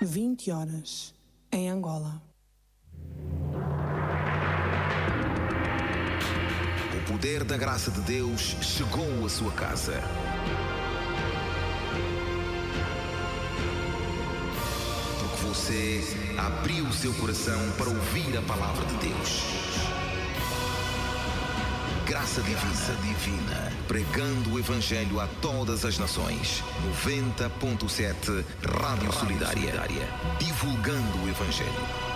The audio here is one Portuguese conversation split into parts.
20 horas, em Angola. O poder da graça de Deus chegou à sua casa. Porque você abriu o seu coração para ouvir a palavra de Deus. Graça divina, divina, pregando o Evangelho a todas as nações. 90.7 Rádio Solidária, divulgando o Evangelho.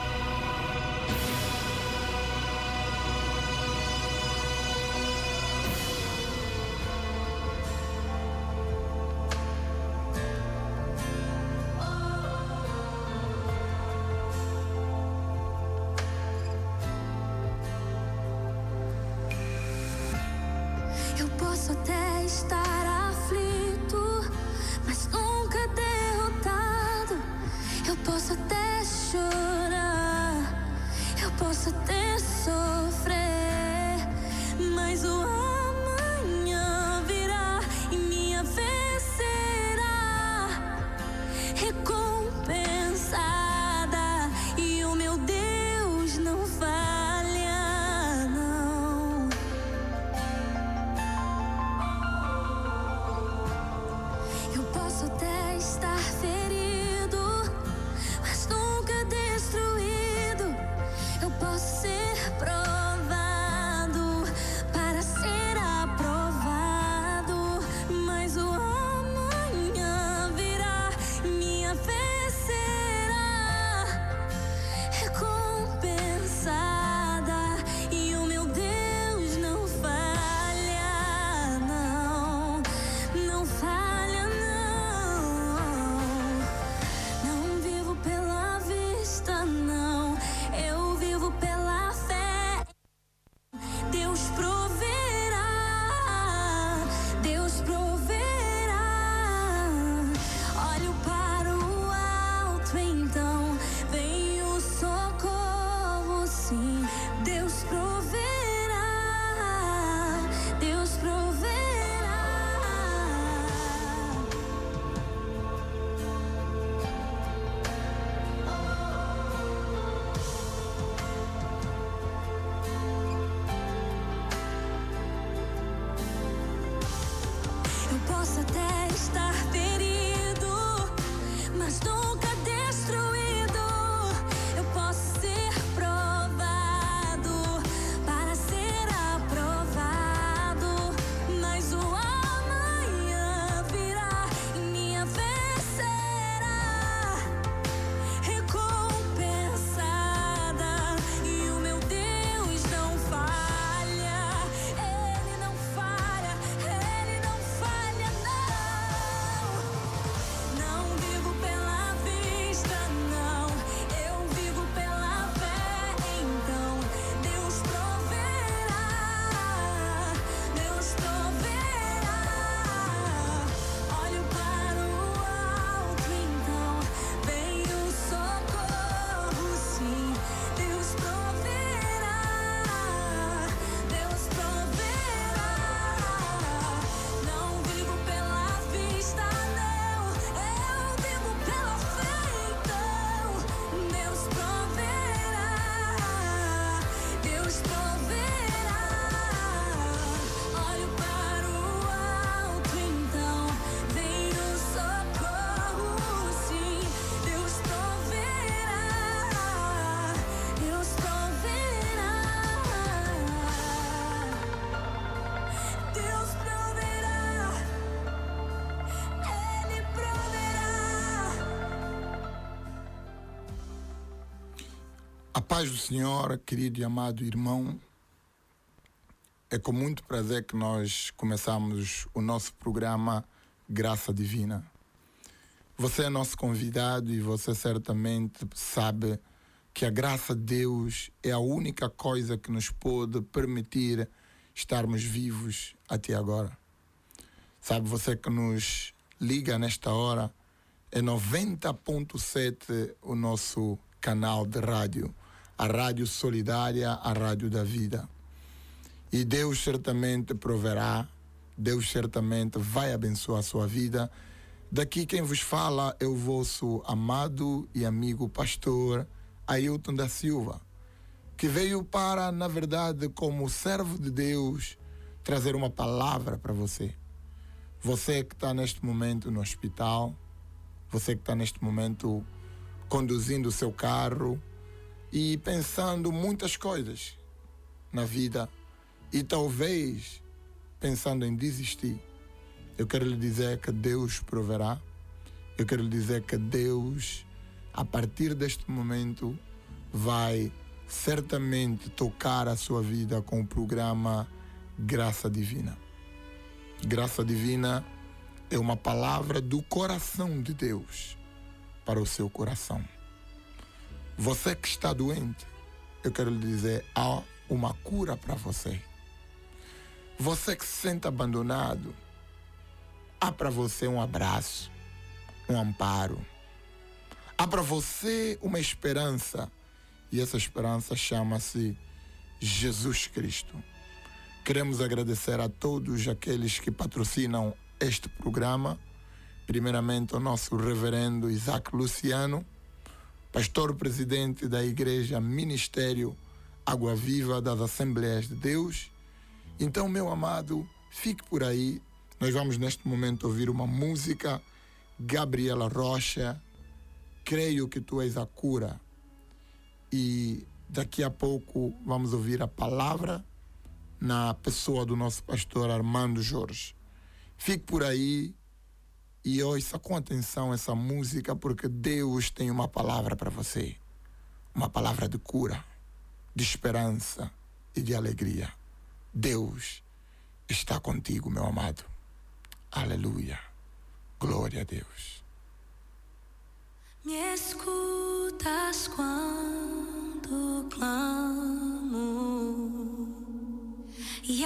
Paz do Senhor, querido e amado irmão. É com muito prazer que nós começamos o nosso programa Graça Divina. Você é nosso convidado e você certamente sabe que a graça de Deus é a única coisa que nos pode permitir estarmos vivos até agora. Sabe, você que nos liga nesta hora, é 90.7 o nosso canal de rádio, a Rádio Solidária, a Rádio da Vida. E Deus certamente proverá, Deus certamente vai abençoar a sua vida Daqui quem vos fala é o vosso amado e amigo pastor Ailton da Silva, que veio para, na verdade, como servo de Deus, trazer uma palavra para você. Você que está neste momento no hospital, você que está neste momento conduzindo o seu carro e pensando muitas coisas na vida e talvez pensando em desistir. Eu quero lhe dizer que Deus proverá. Eu quero lhe dizer que Deus, a partir deste momento, vai certamente tocar a sua vida com o programa Graça Divina. Graça Divina é uma palavra do coração de Deus para o seu coração. Você que está doente, eu quero lhe dizer, há uma cura para você. Você que se sente abandonado, há para você um abraço, um amparo. Há para você uma esperança, e essa esperança chama-se Jesus Cristo. Queremos agradecer a todos aqueles que patrocinam este programa. Primeiramente, ao nosso reverendo Isaac Luciano, pastor presidente da Igreja Ministério Água Viva das Assembleias de Deus. Então, meu amado, fique por aí. Nós vamos neste momento ouvir uma música, Gabriela Rocha, Creio que tu és a cura. E daqui a pouco vamos ouvir a palavra na pessoa do nosso pastor Armando Jorge. Fique por aí e ouça com atenção essa música, porque Deus tem uma palavra para você. Uma palavra de cura, de esperança e de alegria. Deus está contigo, meu amado. Aleluia. Glória a Deus. Me escutas quando clamo e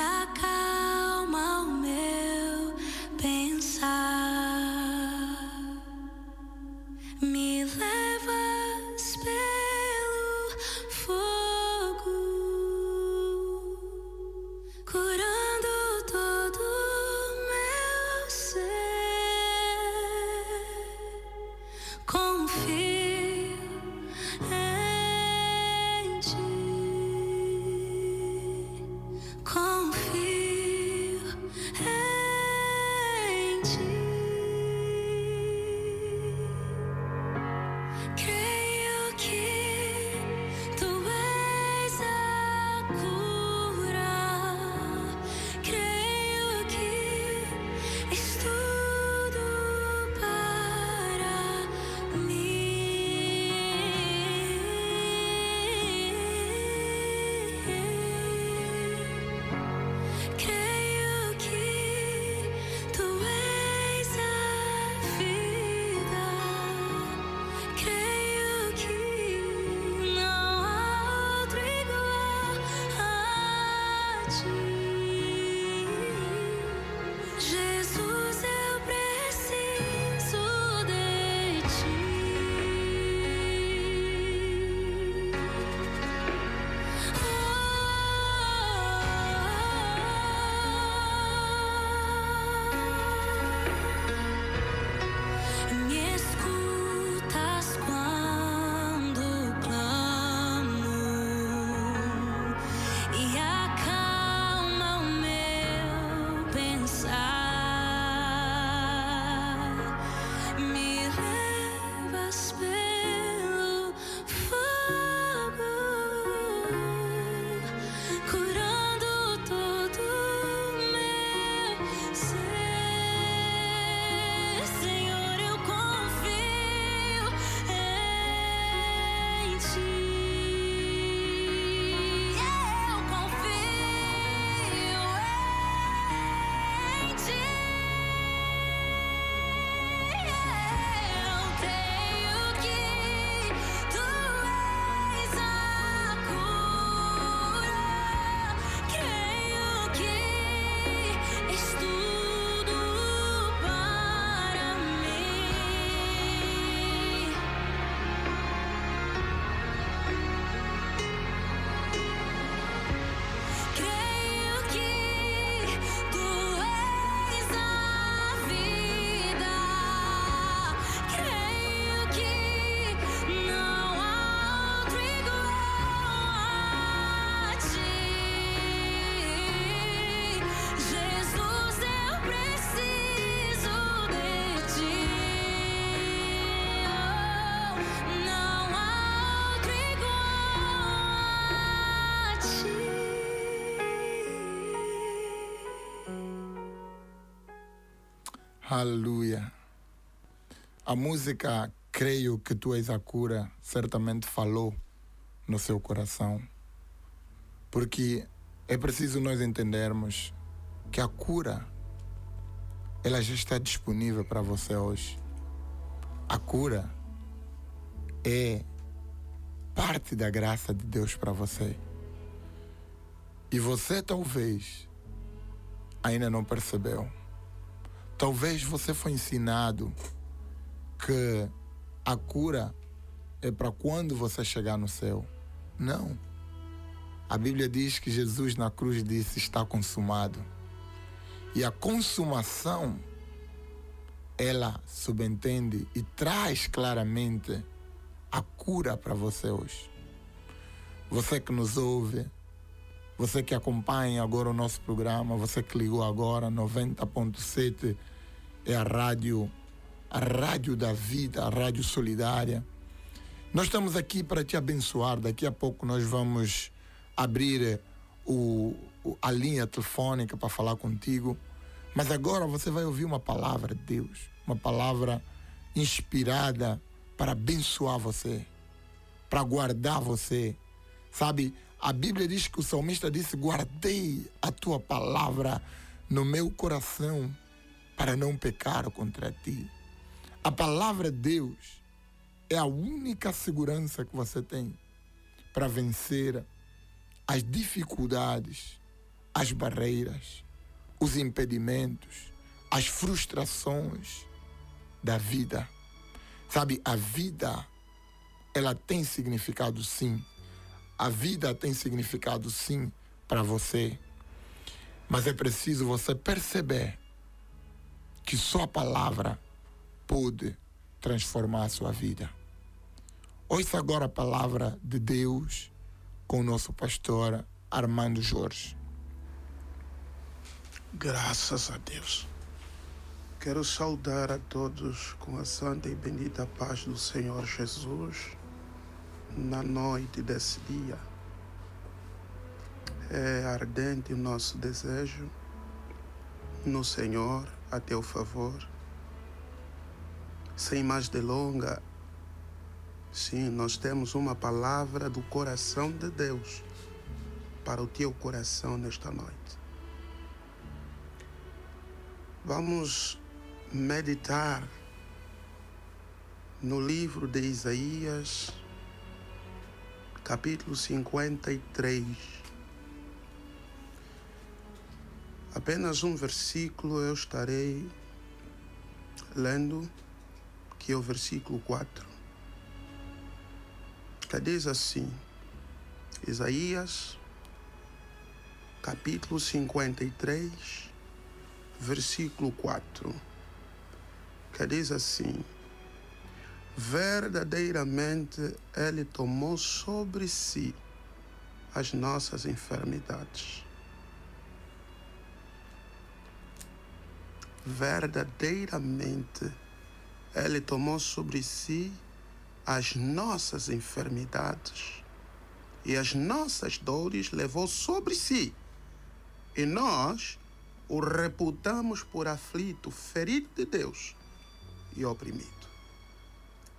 Aleluia. A música Creio que tu és a cura certamente falou no seu coração. Porque é preciso nós entendermos que a cura ela já está disponível para você hoje. A cura é parte da graça de Deus para você. E você talvez ainda não percebeu. Talvez você foi ensinado que a cura é para quando você chegar no céu. Não. A Bíblia diz que Jesus na cruz disse: está consumado. E a consumação, ela subentende e traz claramente a cura para você hoje. Você que nos ouve, você que acompanha agora o nosso programa, você que ligou agora, 90.7 é a rádio a Rádio da Vida, a Rádio Solidária. Nós estamos aqui para te abençoar. Daqui a pouco nós vamos abrir o, a linha telefônica para falar contigo. Mas agora você vai ouvir uma palavra de Deus, uma palavra inspirada para abençoar você, para guardar você. Sabe, a Bíblia diz que o salmista disse: Guardei a tua palavra no meu coração para não pecar contra ti. A palavra de Deus é a única segurança que você tem para vencer as dificuldades, as barreiras, os impedimentos, as frustrações da vida. Sabe, a vida, ela tem significado sim. A vida tem significado sim para você. Mas é preciso você perceber que só a palavra pôde transformar a sua vida. Ouça agora a palavra de Deus com o nosso pastor Armando Jorge. Graças a Deus. Quero saudar a todos com a santa e bendita paz do Senhor Jesus na noite desse dia. É ardente o nosso desejo no Senhor a teu favor sem mais delonga, sim, nós temos uma palavra do coração de Deus para o teu coração nesta noite. Vamos meditar no livro de Isaías, capítulo 53. Apenas um versículo eu estarei lendo que é o versículo 4, que diz assim, Isaías, capítulo 53, versículo 4, que diz assim, verdadeiramente Ele tomou sobre si as nossas enfermidades. Verdadeiramente ele tomou sobre si as nossas enfermidades e as nossas dores levou sobre si. E nós o reputamos por aflito, ferido de Deus e oprimido.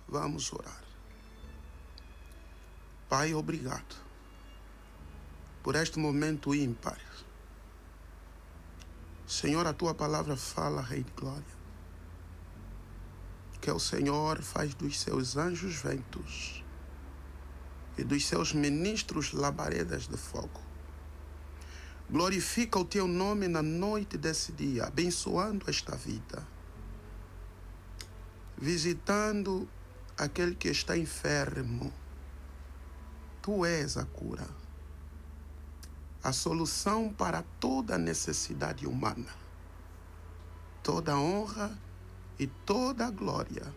Vamos orar. Pai, obrigado por este momento ímpar. Senhor, a tua palavra fala, Rei de Glória que o Senhor faz dos seus anjos ventos e dos seus ministros labaredas de fogo. Glorifica o teu nome na noite desse dia, abençoando esta vida, visitando aquele que está enfermo. Tu és a cura, a solução para toda necessidade humana. Toda honra e toda glória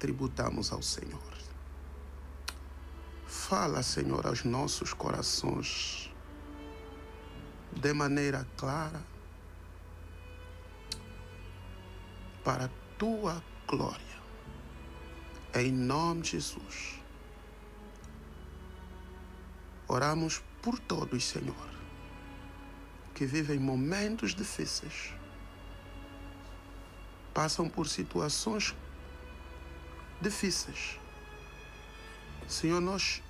tributamos ao Senhor. Fala, Senhor, aos nossos corações de maneira clara para tua glória. Em nome de Jesus. Oramos por todos, Senhor, que vivem momentos difíceis passam por situações difíceis. Senhor, nós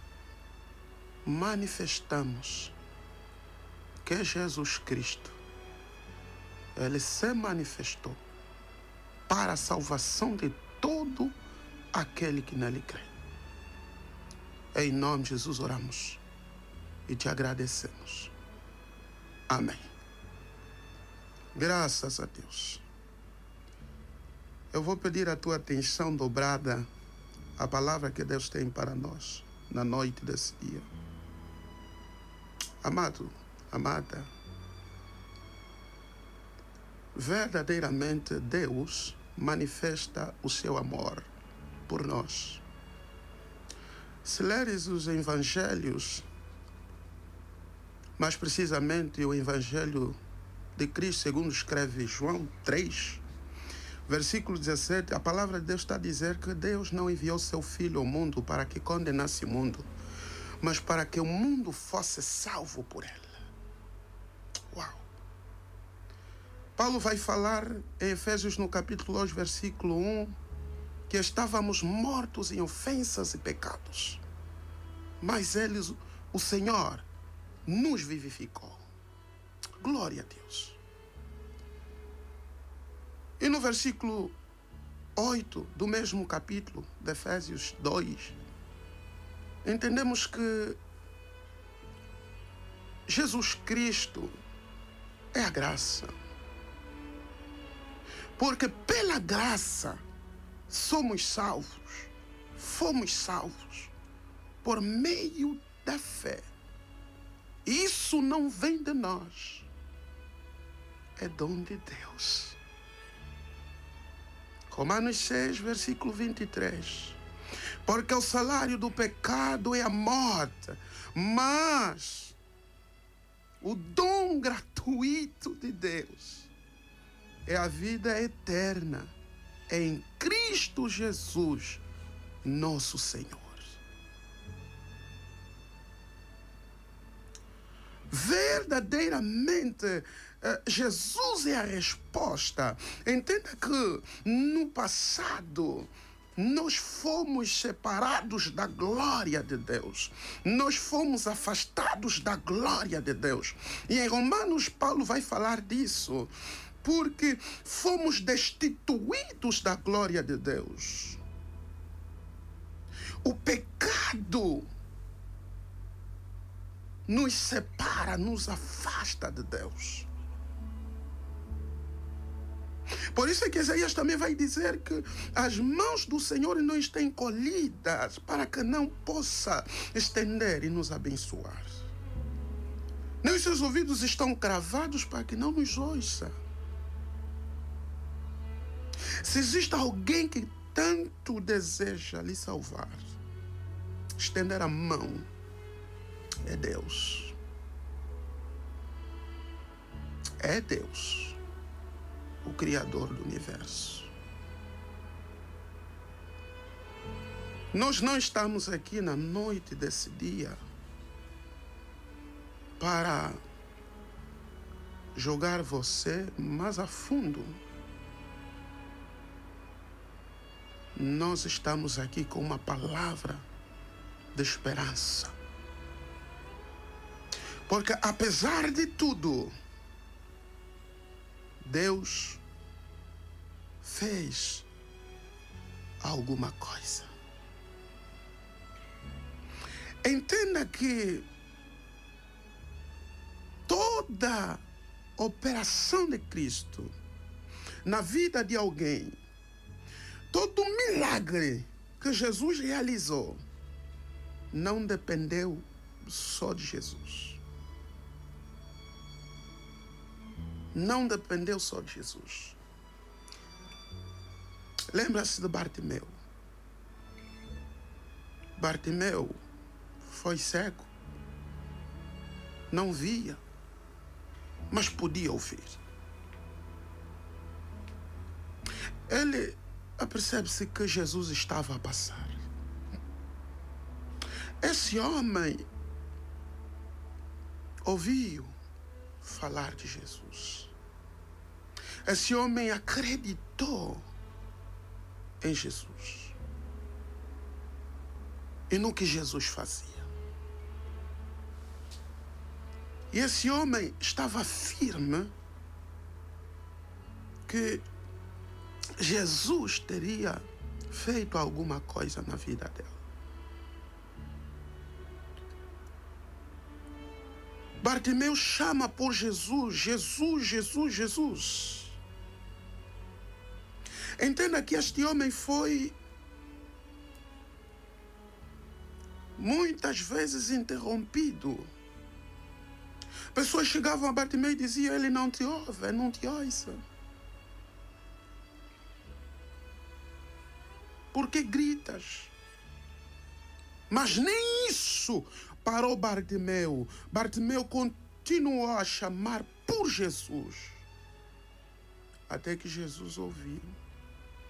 manifestamos que Jesus Cristo, Ele se manifestou para a salvação de todo aquele que nele crê. Em nome de Jesus oramos e te agradecemos. Amém. Graças a Deus. Eu vou pedir a tua atenção dobrada à palavra que Deus tem para nós na noite desse dia. Amado, amada, verdadeiramente Deus manifesta o seu amor por nós. Se leres os evangelhos, mais precisamente o evangelho de Cristo, segundo escreve João 3, versículo 17, a palavra de Deus está a dizer que Deus não enviou seu Filho ao mundo para que condenasse o mundo, mas para que o mundo fosse salvo por ele. Uau! Paulo vai falar em Efésios no capítulo 2, versículo 1, que estávamos mortos em ofensas e pecados, mas eles, o Senhor, nos vivificou. Glória a Deus. E no versículo 8 do mesmo capítulo de Efésios 2, entendemos que Jesus Cristo é a graça. Porque pela graça somos salvos, fomos salvos por meio da fé. Isso não vem de nós, é dom de Deus. Romanos 6, versículo 23. Porque o salário do pecado é a morte, mas o dom gratuito de Deus é a vida eterna em Cristo Jesus, nosso Senhor. Verdadeiramente, eh, Jesus é a resposta. Entenda que no passado, nós fomos separados da glória de Deus. Nós fomos afastados da glória de Deus. E em Romanos, Paulo vai falar disso. Porque fomos destituídos da glória de Deus. O pecado nos separa, nos afasta de Deus. Por isso é que Isaías também vai dizer que as mãos do Senhor não estão encolhidas para que não possa estender e nos abençoar. Nem os seus ouvidos estão cravados para que não nos ouça. Se existe alguém que tanto deseja lhe salvar, estender a mão, é Deus. É Deus o Criador do universo. Nós não estamos aqui na noite desse dia para jogar você mais a fundo. Nós estamos aqui com uma palavra de esperança. Porque apesar de tudo, Deus fez alguma coisa. Entenda que toda operação de Cristo na vida de alguém, todo milagre que Jesus realizou, não dependeu só de Jesus. Não dependeu só de Jesus. Lembra-se de Bartimeu. Bartimeu foi cego, não via, mas podia ouvir. Ele apercebe-se que Jesus estava a passar. Esse homem ouviu falar de Jesus. Esse homem acreditou em Jesus e no que Jesus fazia. E esse homem estava firme que Jesus teria feito alguma coisa na vida dela. Bartimeu chama por Jesus, Jesus, Jesus, Jesus. Entenda que este homem foi muitas vezes interrompido. Pessoas chegavam a Bartimeu e diziam: Ele não te ouve, não te ouça. Por que gritas? Mas nem isso parou Bartimeu. Bartimeu continuou a chamar por Jesus. Até que Jesus ouviu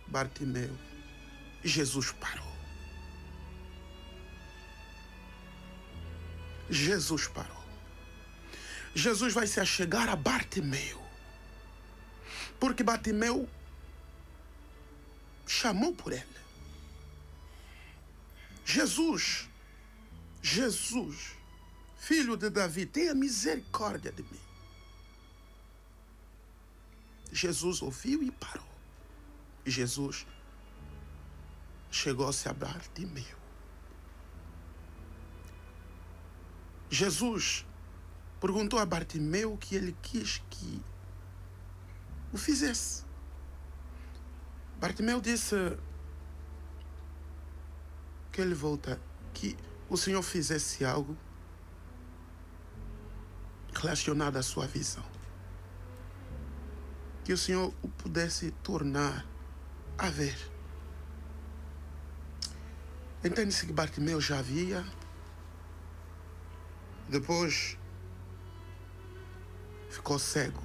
Bartimeu. Jesus parou. Jesus parou. Jesus vai se achegar a Bartimeu. Porque Bartimeu chamou por ele. Jesus, Jesus, filho de Davi, tenha misericórdia de mim. Jesus ouviu e parou. Jesus chegou-se a Bartimeu. Jesus perguntou a Bartimeu o que ele quis que o fizesse. Bartimeu disse que ele volta, que o Senhor fizesse algo relacionado à sua visão. Que o Senhor o pudesse tornar a ver. Entende-se que Bartimeu já via, depois ficou cego.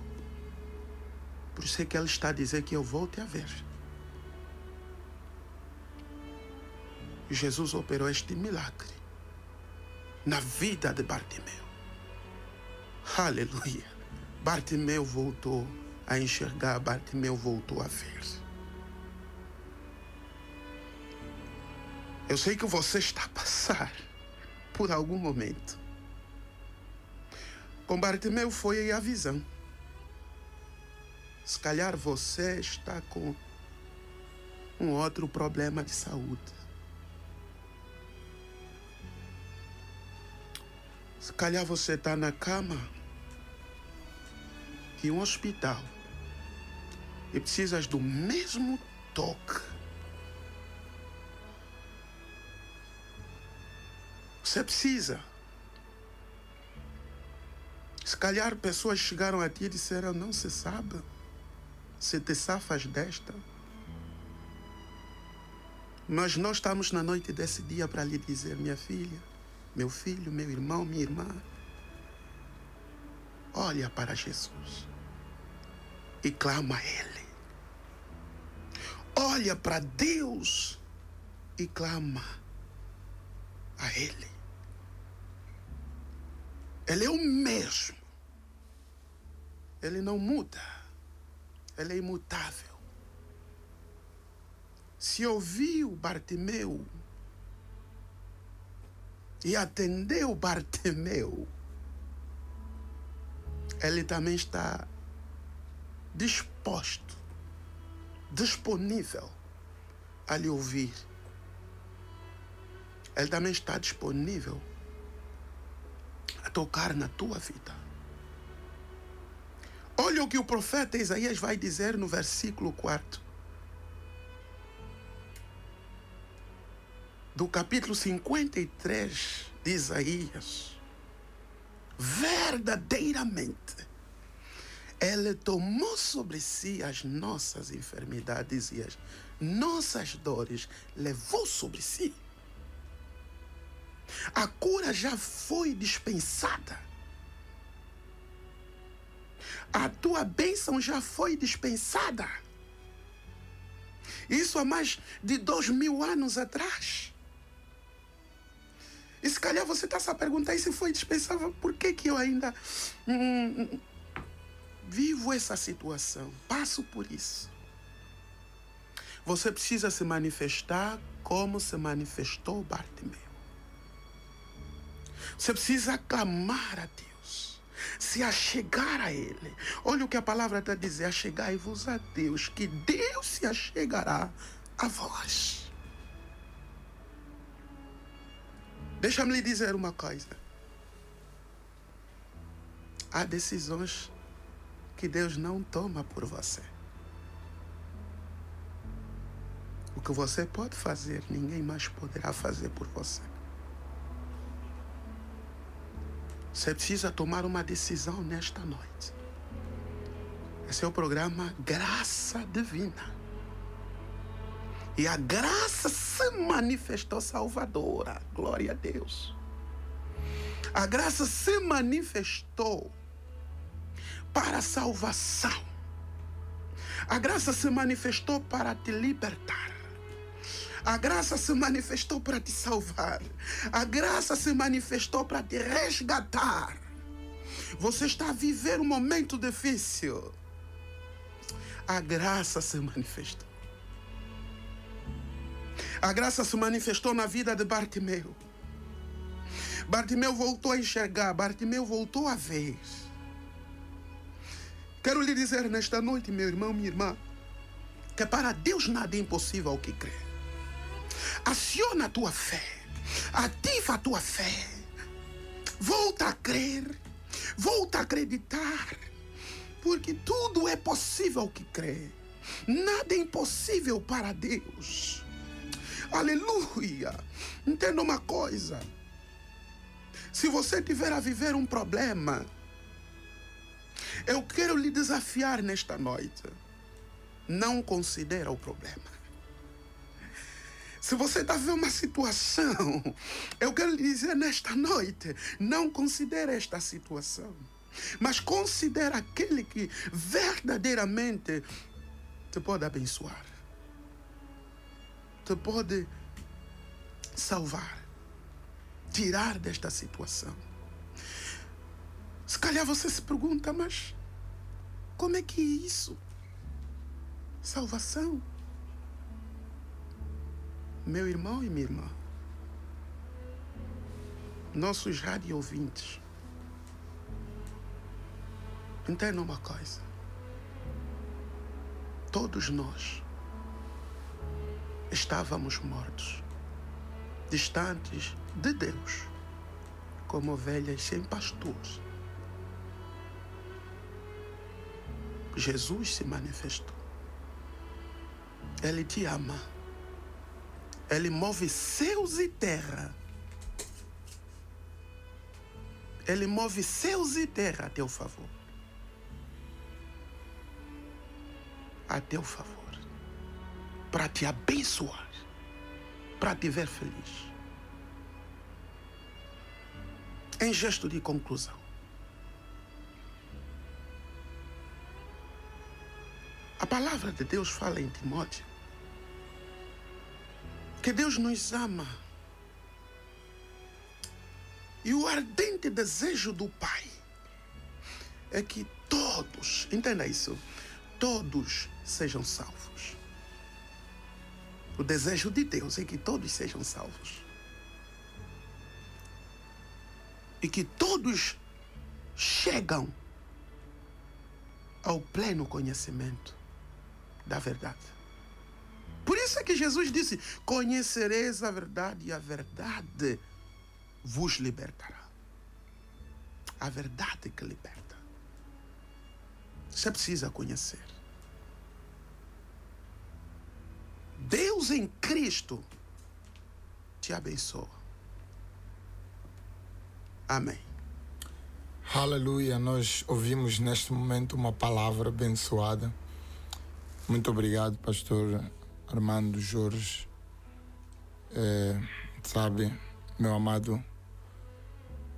Por isso é que ele está a dizer que eu volte a ver. E Jesus operou este milagre na vida de Bartimeu. Aleluia. Bartimeu voltou a enxergar, Bartimeu voltou a ver. Eu sei que você está a passar por algum momento. Com Bartimeu foi a visão. Se calhar você está com um outro problema de saúde. Se calhar você está na cama de um hospital e precisas do mesmo toque. Você precisa. Se calhar pessoas chegaram a ti e disseram: Não se sabe se te safas desta. Mas nós estamos na noite desse dia para lhe dizer, minha filha, meu filho, meu irmão, minha irmã, olha para Jesus e clama a Ele. Olha para Deus e clama a Ele. Ele é o mesmo. Ele não muda. Ele é imutável. Se ouviu Bartimeu e atendeu Bartimeu, ele também está disposto, disponível a lhe ouvir. Ele também está disponível tocar na tua vida. Olha o que o profeta Isaías vai dizer no versículo 4. Do capítulo 53 de Isaías. Verdadeiramente, Ele tomou sobre si as nossas enfermidades e as nossas dores, levou sobre si. A cura já foi dispensada. A tua bênção já foi dispensada. Isso há mais de dois mil anos atrás. E se calhar você está se a perguntar, se foi dispensável, por que, que eu ainda hum, vivo essa situação? Passo por isso. Você precisa se manifestar como se manifestou Bartimeu. Você precisa clamar a Deus, se achegar a Ele. Olha o que a palavra está dizer: achegai-vos a Deus, que Deus se achegará a vós. Deixa-me lhe dizer uma coisa. Há decisões que Deus não toma por você. O que você pode fazer, ninguém mais poderá fazer por você. Você precisa tomar uma decisão nesta noite. Esse é o programa Graça Divina. E a graça se manifestou salvadora. Glória a Deus. A graça se manifestou para a salvação. A graça se manifestou para te libertar. A graça se manifestou para te salvar. A graça se manifestou para te resgatar. Você está a viver um momento difícil. A graça se manifestou. A graça se manifestou na vida de Bartimeu. Bartimeu voltou a enxergar, Bartimeu voltou a ver. Quero lhe dizer nesta noite, meu irmão, minha irmã, que para Deus nada é impossível ao que crê. Aciona a tua fé, ativa a tua fé, volta a crer, volta a acreditar, porque tudo é possível que crê. Nada é impossível para Deus. Aleluia! Entenda uma coisa. Se você tiver a viver um problema, eu quero lhe desafiar nesta noite. Não considera o problema. Se você está vendo uma situação, eu quero lhe dizer nesta noite, não considere esta situação, mas considere aquele que verdadeiramente te pode abençoar, te pode salvar, tirar desta situação. Se calhar você se pergunta, mas como é que é isso? Salvação? Meu irmão e minha irmã, nossos rádio ouvintes, uma coisa. Todos nós estávamos mortos, distantes de Deus, como ovelhas sem pastores. Jesus se manifestou. Ele te ama. Ele move céus e terra. Ele move céus e terra a teu favor. A teu favor. Para te abençoar. Para te ver feliz. Em gesto de conclusão. A palavra de Deus fala em Timóteo que Deus nos ama. E o ardente desejo do Pai é que todos, entenda isso, todos sejam salvos. O desejo de Deus é que todos sejam salvos. E que todos chegam ao pleno conhecimento da verdade. Por isso é que Jesus disse: Conhecereis a verdade e a verdade vos libertará. A verdade que liberta. Você precisa conhecer. Deus em Cristo te abençoa. Amém. Aleluia, nós ouvimos neste momento uma palavra abençoada. Muito obrigado, pastor Armando Jorge. É, sabe, meu amado,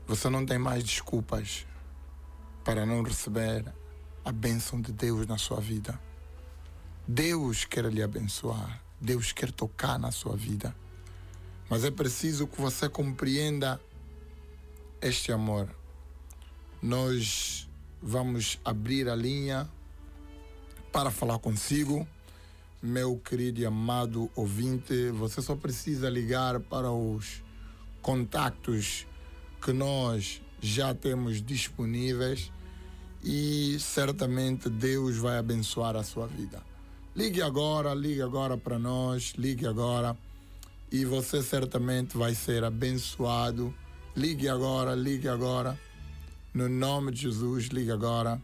você não tem mais desculpas para não receber a bênção de Deus na sua vida. Deus quer lhe abençoar, Deus quer tocar na sua vida. Mas é preciso que você compreenda este amor. Nós vamos abrir a linha para falar consigo. Meu querido e amado ouvinte, você só precisa ligar para os contactos que nós já temos disponíveis e certamente Deus vai abençoar a sua vida. Ligue agora, ligue agora para nós, ligue agora e você certamente vai ser abençoado. Ligue agora, ligue agora. No nome de Jesus, ligue agora.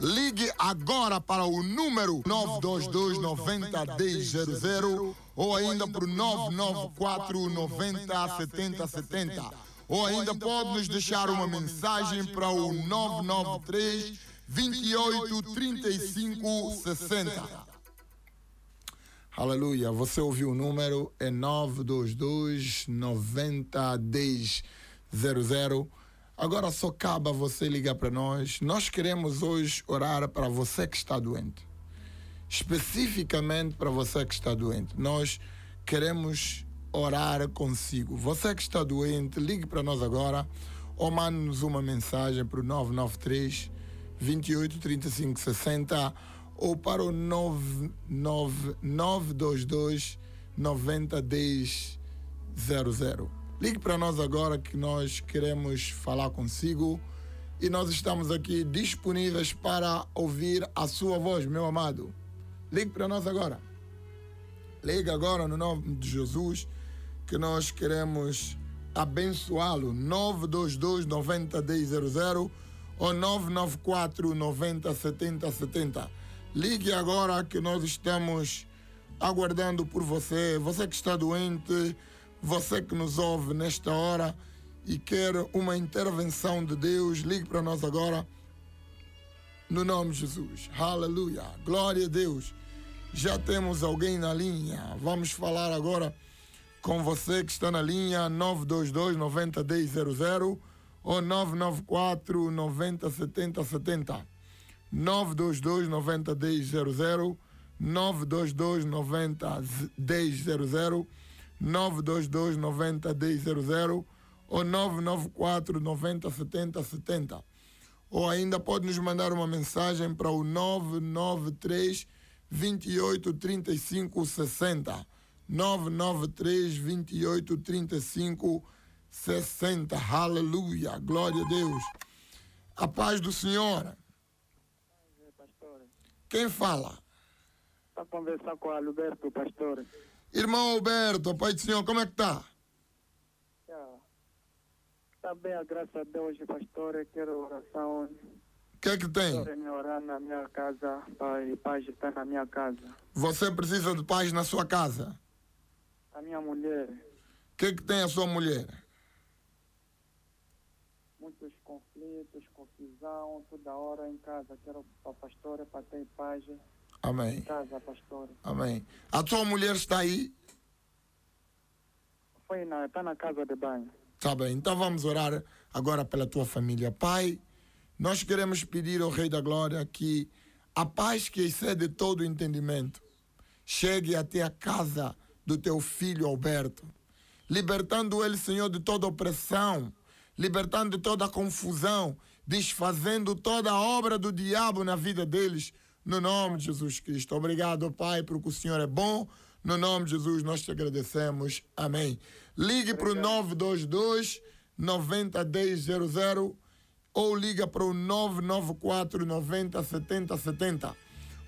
Ligue agora para o número 922 90 1000 ou ainda para o 994 90 70 70. Ou ainda pode nos deixar uma mensagem para o 993 28 35 60. Aleluia. Você ouviu o número? É 922 90 10 00. Agora só cabe a você ligar para nós. Nós queremos hoje orar para você que está doente. Especificamente para você que está doente. Nós queremos orar consigo. Você que está doente, ligue para nós agora ou mande-nos uma mensagem para o 993 28 35 60 ou para o 922 90 10 00. Ligue para nós agora que nós queremos falar consigo e nós estamos aqui disponíveis para ouvir a sua voz, meu amado. Ligue para nós agora. Ligue agora no nome de Jesus que nós queremos abençoá-lo. 922 90 1000 ou 994 90 70 70. Ligue agora que nós estamos aguardando por você. Você que está doente, você que nos ouve nesta hora e quer uma intervenção de Deus, ligue para nós agora. No nome de Jesus. Aleluia. Glória a Deus. Já temos alguém na linha. Vamos falar agora com você que está na linha 922 90 1000 ou 994 90 70 70. 922 90 1000 922 90 1000 922 90 1000 ou 994 90 70 70. Ou ainda pode nos mandar uma mensagem para o 993 28 35 60. 993 28 35 60. Aleluia. Glória a Deus. A paz do Senhor. Quem fala? para conversar com o Alberto, pastor. Irmão Alberto, Pai do Senhor, como é que tá? Está bem, a graça a Deus, pastor. Eu quero oração. O que é que tem? Pastor, me orar na minha casa. Pai, paz está na minha casa. Você precisa de paz na sua casa. A minha mulher, O que é que tem a sua mulher? muitos conflitos, confusão, toda hora em casa. Quero para pastor, para ter paz Amém. casa, pastor. Amém. A sua mulher está aí? Foi na, está na casa de banho. Tá bem. Então vamos orar agora pela tua família. Pai, nós queremos pedir ao Rei da Glória que a paz que excede todo o entendimento chegue até a casa do teu filho Alberto, libertando ele, Senhor, de toda opressão, libertando de toda confusão, desfazendo toda a obra do diabo na vida deles, no nome de Jesus Cristo. Obrigado, Pai, porque o Senhor é bom. No nome de Jesus, nós te agradecemos. Amém. Ligue para o 922 90 1000 ou liga para o 994 90 70 70.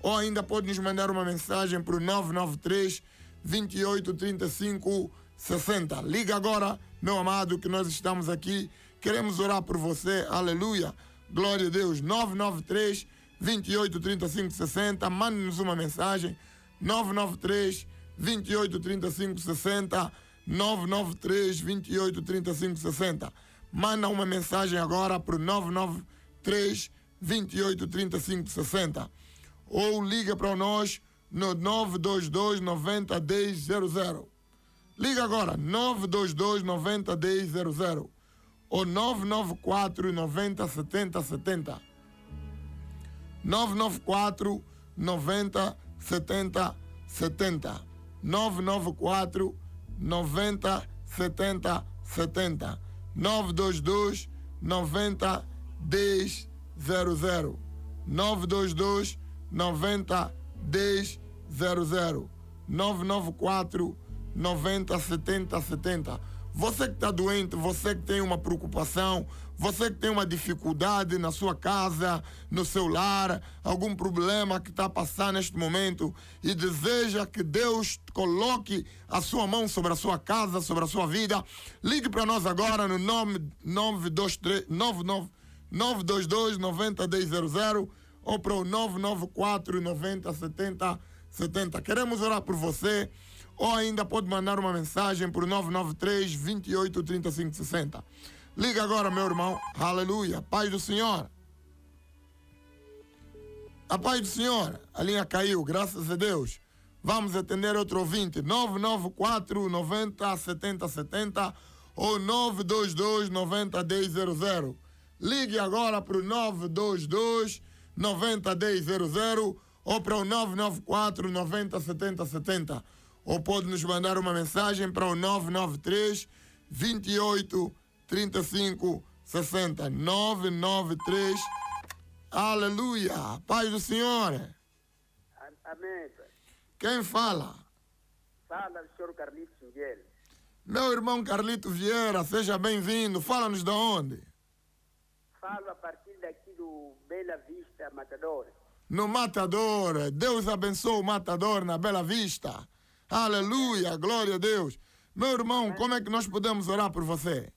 Ou ainda pode nos mandar uma mensagem para o 993 28 35 60. Liga agora, meu amado, que nós estamos aqui. Queremos orar por você. Aleluia. Glória a Deus. 993 28 35 60. Mande-nos uma mensagem. 993 28 35 60. 993 28 35 60. Manda uma mensagem agora para o 993 28 35 60. Ou liga para nós no 922 90 10 00. Liga agora, 922 90 10 00 ou 994 90 70 70. 994 90 70 70. 994 90 70 70. 922 90 10 00. 922 90 10 994 90 70 70. Você que está doente, você que tem uma preocupação, você que tem uma dificuldade na sua casa, no seu lar, algum problema que está a passar neste momento e deseja que Deus coloque a sua mão sobre a sua casa, sobre a sua vida, ligue para nós agora no nome 923 99 922 90 1000 ou para o 994 90 70 70. Queremos orar por você ou ainda pode mandar uma mensagem para o 993 28 35 60. Liga agora, meu irmão. Aleluia. Paz do Senhor. A paz do Senhor. A linha caiu, graças a Deus. Vamos atender outro ouvinte. 994 90 70 70 ou 922 90 1000. Ligue agora para o 922 90 1000 ou para o 994 90 70 70 ou pode nos mandar uma mensagem para o 993 28 35 60 993 Aleluia! Paz do Senhor! Amém. pai. Quem fala? Fala, senhor Carlitos Vieira. Meu irmão Carlito Vieira, seja bem-vindo. Fala-nos de onde? Falo a partir daqui do Bela Vista Matador. No Matador. Deus abençoe o Matador na Bela Vista. Aleluia, glória a Deus. Meu irmão, como é que nós podemos orar por você?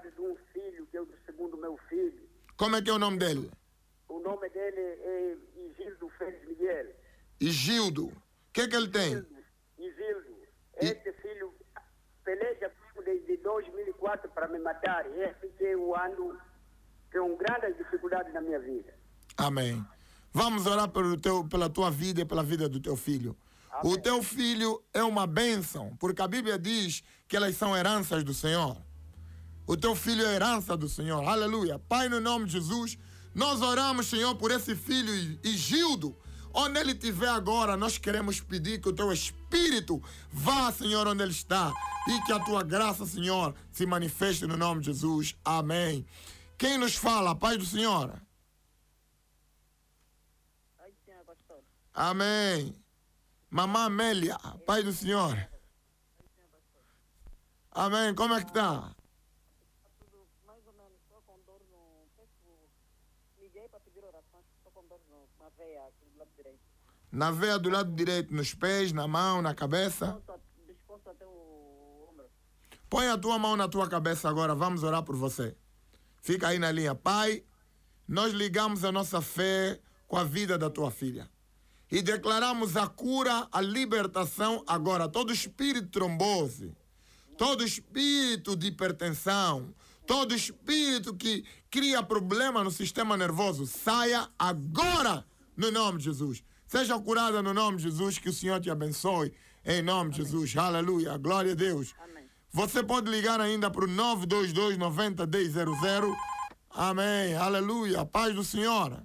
De um filho, que é o do segundo meu filho. Como é que é o nome dele? O nome dele é Isildo Félix Miguel. Gildo. O que é que ele tem? Isildo. Isildo. Este filho peleja comigo desde 2004 para me matar. Esse que eu ando com grandes dificuldades na minha vida. Amém. Vamos orar pelo teu, pela tua vida e pela vida do teu filho. O teu filho é uma bênção, porque a Bíblia diz que elas são heranças do Senhor. O teu filho é herança do Senhor. Aleluia. Pai, no nome de Jesus, nós oramos, Senhor, por esse filho e Gildo. Onde ele estiver agora, nós queremos pedir que o teu Espírito vá, Senhor, onde ele está. E que a tua graça, Senhor, se manifeste no nome de Jesus. Amém. Quem nos fala? Pai do Senhor. Amém. Mamã Amélia, Pai do Senhor. Amém. Como é que está? mais ou menos, estou com dor no peito. Liguei para pedir oração, estou com dor no- na veia aqui do lado direito. Na veia do lado direito, nos pés, na mão, na cabeça. Disposto, até o ombro. Põe a tua mão na tua cabeça agora, vamos orar por você. Fica aí na linha. Pai, nós ligamos a nossa fé com a vida da tua filha. E declaramos a cura, a libertação agora. Todo espírito trombose, todo espírito de hipertensão, todo espírito que cria problema no sistema nervoso, saia agora no nome de Jesus. Seja curada no nome de Jesus, que o Senhor te abençoe. Em nome de Jesus. Aleluia. Glória a Deus. Amém. Você pode ligar ainda para o 922 90 1000. Amém. Aleluia. Paz do Senhor.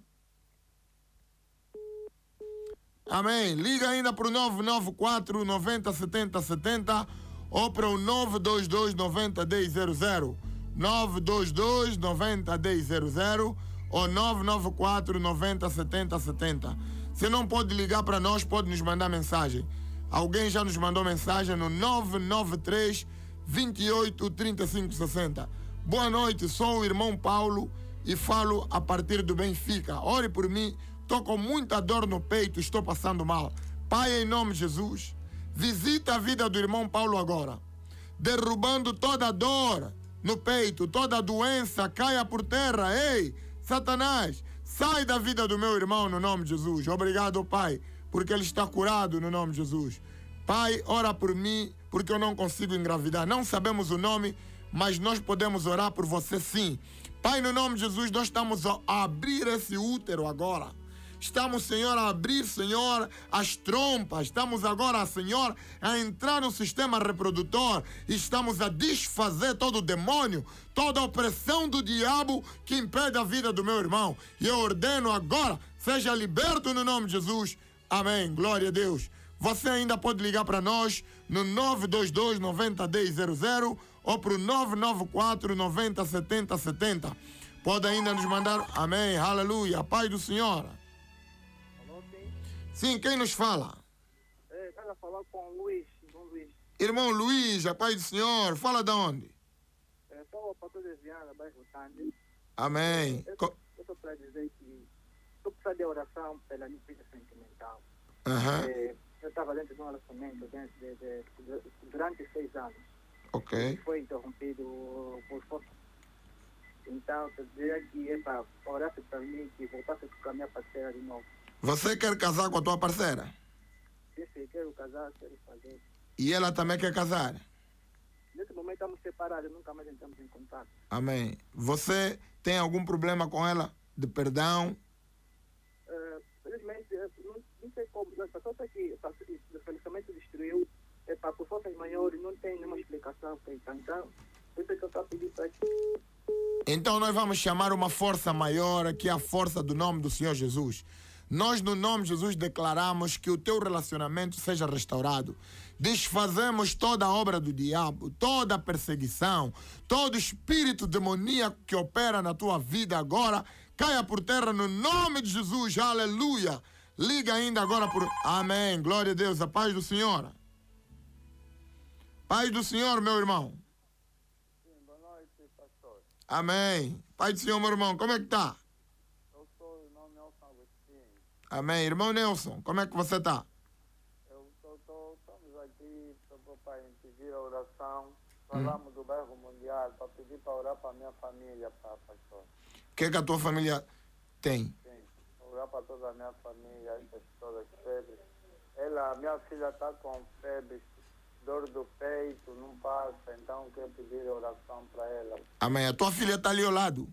Amém. Liga ainda para o 994 90 70 70 ou para o 922 90 1000. 922 90 1000 ou 994 90 70 70. Se não pode ligar para nós, pode nos mandar mensagem. Alguém já nos mandou mensagem no 993 28 35 60. Boa noite, sou o irmão Paulo e falo a partir do Benfica. Ore por mim, estou com muita dor no peito, estou passando mal. Pai, em nome de Jesus, visita a vida do irmão Paulo agora, derrubando toda a dor no peito, toda a doença caia por terra. Ei, Satanás, sai da vida do meu irmão no nome de Jesus. Obrigado, Pai, porque ele está curado no nome de Jesus. Pai, ora por mim, porque eu não consigo engravidar. Não sabemos o nome, mas nós podemos orar por você sim. Pai, no nome de Jesus, nós estamos a abrir esse útero agora. Estamos, Senhor, a abrir, Senhor, as trompas. Estamos agora, Senhor, a entrar no sistema reprodutor. Estamos a desfazer todo o demônio, toda a opressão do diabo que impede a vida do meu irmão. E eu ordeno agora, seja liberto no nome de Jesus. Amém. Glória a Deus. Você ainda pode ligar para nós no 922 90 1000 ou para o 994 90 70 70. Pode ainda nos mandar. Amém. Aleluia. Paz do Senhor. Sim, quem nos fala? É, estava a falar com o Luiz, Dom Luiz. Irmão Luiz, a paz do Senhor, fala de onde? É, Estou para toda Viana, bairro Tande. Amém. Eu Co- estou para dizer que estou precisando de oração pela minha vida sentimental. Aham, É, eu estava dentro de um relacionamento dentro de, de- de- durante seis anos. ok. Foi interrompido por força. Então, eu diria que é para orar para mim que voltasse com a minha parceira de novo. Você quer casar com a tua parceira? Se eu quero casar, quero fazer. E ela também quer casar? Nesse momento estamos separados, nunca mais entramos em contato. Amém. Você tem algum problema com ela? De perdão? Eh, felizmente, eh, não, não sei como, a pessoa tá que o relacionamento destruiu, é para por forças maiores, não tem nenhuma explicação feita. Então, por isso é que eu estou pedir para Então nós vamos chamar uma força maior, que é a força do nome do Senhor Jesus. Nós, no nome de Jesus, declaramos que o teu relacionamento seja restaurado. Desfazemos toda a obra do diabo, toda a perseguição, todo espírito demoníaco que opera na tua vida agora, caia por terra no nome de Jesus. Aleluia. Liga ainda agora por. Amém. Glória a Deus. A paz do Senhor. Paz do Senhor, meu irmão. Boa noite, pastor. Amém. Pai do Senhor, meu irmão, como é que tá? Eu sou o irmão Nelson Agostinho. Amém. Irmão Nelson, como é que você tá? Tô, estamos aqui para pedir a oração. Falamos do bairro mundial para pedir para orar para minha família, para pastor. O que, que a tua família tem? Sim, orar para toda a minha família, todas febres. Ela, minha filha está com febre, dor do peito, não passa, então quero pedir oração para ela. Amém. A tua filha tá ali ao lado.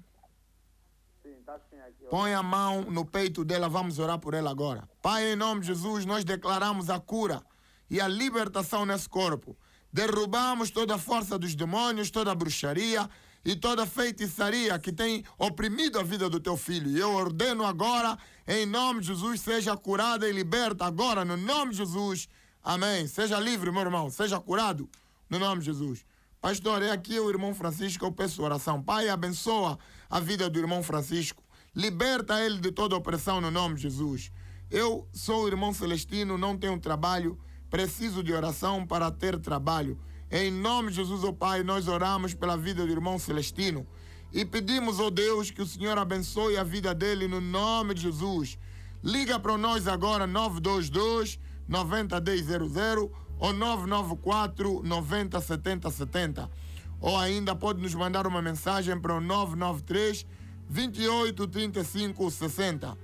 Põe a mão no peito dela, vamos orar por ela agora. Pai, em nome de Jesus, nós declaramos a cura e a libertação nesse corpo. Derrubamos toda a força dos demônios, toda a bruxaria e toda a feitiçaria que tem oprimido a vida do teu filho. E eu ordeno agora, em nome de Jesus, seja curada e liberta agora, no nome de Jesus. Amém. Seja livre, meu irmão, seja curado, no nome de Jesus. Pastor, é aqui o irmão Francisco, eu peço oração. Pai, abençoa a vida do irmão Francisco. Liberta ele de toda opressão no nome de Jesus. Eu sou o irmão Celestino, não tenho trabalho, preciso de oração para ter trabalho. Em nome de Jesus, ó Pai, nós oramos pela vida do irmão Celestino e pedimos, ó Deus, que o Senhor abençoe a vida dele no nome de Jesus. Liga para nós agora, 922 901000 ou 994 90 70 70. Ou ainda pode nos mandar uma mensagem para o 993 28 35 60.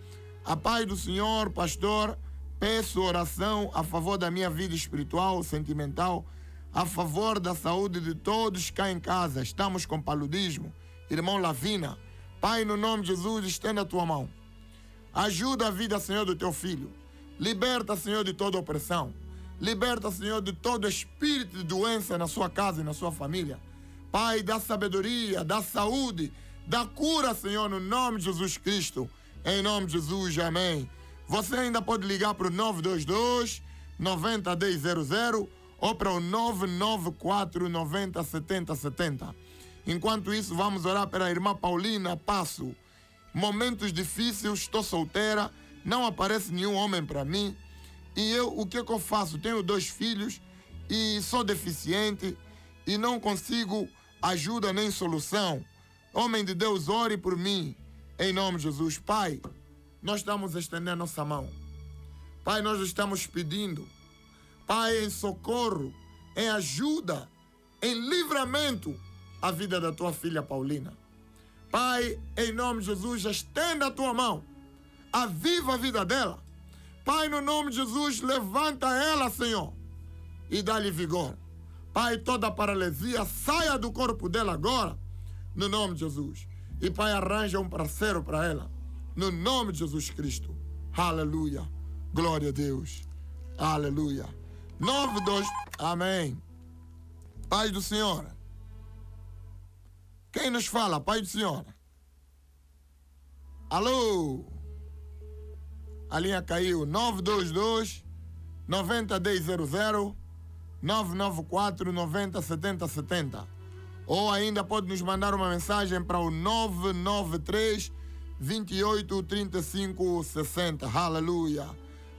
A paz do Senhor, pastor, peço oração a favor da minha vida espiritual, sentimental, a favor da saúde de todos cá em casa. Estamos com paludismo. Irmão Lavina, Pai, no nome de Jesus, estenda a tua mão. Ajuda a vida, Senhor, do teu filho. Liberta, Senhor, de toda opressão. Liberta, Senhor, de todo espírito de doença na sua casa e na sua família. Pai, dá sabedoria, dá saúde, dá cura, Senhor, no nome de Jesus Cristo. Em nome de Jesus, amém. Você ainda pode ligar para o 922 901000 ou para o 994 90 70 70. Enquanto isso, vamos orar pela irmã Paulina Passo. Momentos difíceis, estou solteira, não aparece nenhum homem para mim. E eu, o que, que eu faço? Tenho dois filhos e sou deficiente e não consigo ajuda nem solução. Homem de Deus, ore por mim, em nome de Jesus. Pai, nós estamos estendendo nossa mão. Pai, nós estamos pedindo. Pai, em socorro, em ajuda, em livramento, a vida da tua filha Paulina. Pai, em nome de Jesus, estenda a tua mão. Aviva a vida dela. Pai, no nome de Jesus, levanta ela, Senhor, e dá-lhe vigor. Pai, toda paralisia saia do corpo dela agora, no nome de Jesus. E Pai, arranja um parceiro para ela, no nome de Jesus Cristo. Aleluia. Glória a Deus. Aleluia. 92. Amém. Paz do Senhor. Quem nos fala? Pai do Senhor. Alô? A linha caiu. 922 901000 994 90 70 70. Ou ainda pode nos mandar uma mensagem para o 993 28 35 60. Aleluia.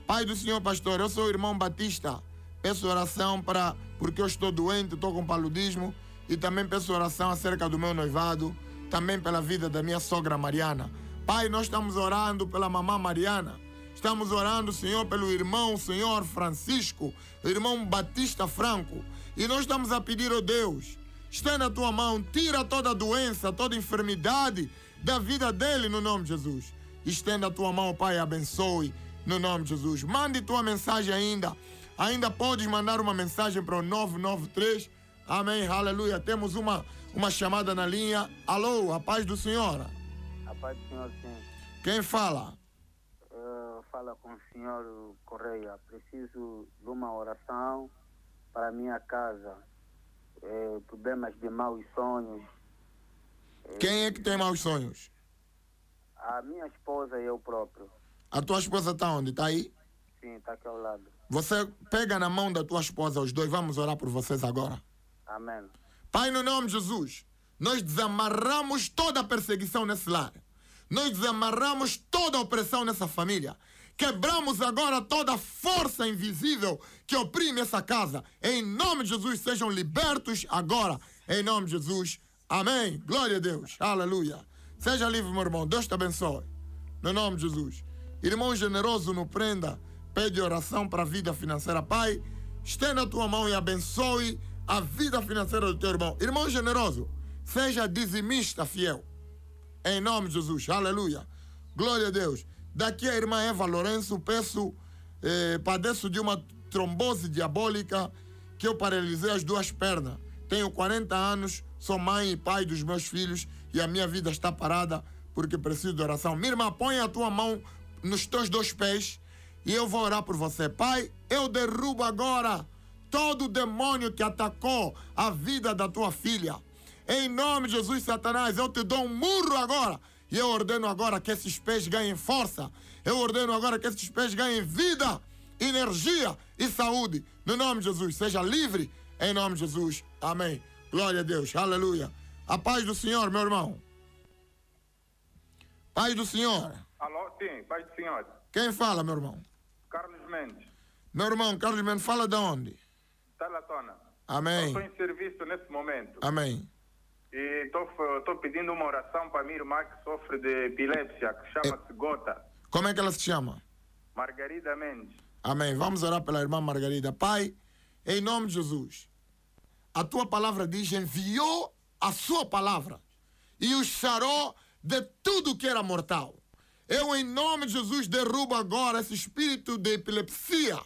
Pai do Senhor, pastor, eu sou o irmão Batista. Peço oração para porque eu estou doente, estou com paludismo e também peço oração acerca do meu noivado, também pela vida da minha sogra Mariana. Pai, nós estamos orando pela mamã Mariana. Estamos orando, Senhor, pelo irmão, Senhor Francisco, irmão Batista Franco. E nós estamos a pedir, ó Deus, estenda a tua mão, tira toda doença, toda enfermidade da vida dele no nome de Jesus. Estenda a tua mão, Pai, abençoe no nome de Jesus. Mande tua mensagem ainda. Ainda podes mandar uma mensagem para o 993. Amém, aleluia. Temos uma, uma chamada na linha. Alô, a paz do Senhor. A paz do Senhor, sim. Quem fala? Fala com o senhor Correia. Preciso de uma oração para a minha casa. Eh, problemas de maus sonhos. Quem é que tem maus sonhos? A minha esposa e eu próprio. A tua esposa está onde? Está aí? Sim, está aqui ao lado. Você pega na mão da tua esposa, os dois, vamos orar por vocês agora. Amém. Pai, no nome de Jesus, nós desamarramos toda a perseguição nesse lar. Nós desamarramos toda a opressão nessa família. Quebramos agora toda força invisível que oprime essa casa. Em nome de Jesus, sejam libertos agora. Em nome de Jesus. Amém. Glória a Deus. Aleluia. Seja livre, meu irmão. Deus te abençoe. No nome de Jesus. Irmão generoso, no prenda, pede oração para a vida financeira. Pai, estenda a tua mão e abençoe a vida financeira do teu irmão. Irmão generoso, seja dizimista fiel. Em nome de Jesus. Aleluia. Glória a Deus. Daqui a irmã Eva Lourenço, peço, eh, padeço de uma trombose diabólica que eu paralisei as duas pernas. Tenho 40 anos, sou mãe e pai dos meus filhos e a minha vida está parada porque preciso de oração. Minha irmã, põe a tua mão nos teus dois pés e eu vou orar por você. Pai, eu derrubo agora todo demônio que atacou a vida da tua filha. Em nome de Jesus, Satanás, eu te dou um murro agora. E eu ordeno agora que esses pés ganhem força. Eu ordeno agora que esses pés ganhem vida, energia e saúde. No nome de Jesus, seja livre. Em nome de Jesus. Amém. Glória a Deus. Aleluia. A paz do Senhor, meu irmão. Paz do Senhor. Alô, sim, Pai do Senhor. Quem fala, meu irmão? Carlos Mendes, Meu irmão, Carlos Mendes, fala de onde? Talatona. Amém. Estou em serviço nesse momento. Amém. E estou pedindo uma oração para minha irmã que sofre de epilepsia, que chama-se Gota. Como é que ela se chama? Margarida Mendes. Amém. Vamos orar pela irmã Margarida. Pai, em nome de Jesus, a tua palavra diz: enviou a sua palavra e os sarou de tudo que era mortal. Eu, em nome de Jesus, derrubo agora esse espírito de epilepsia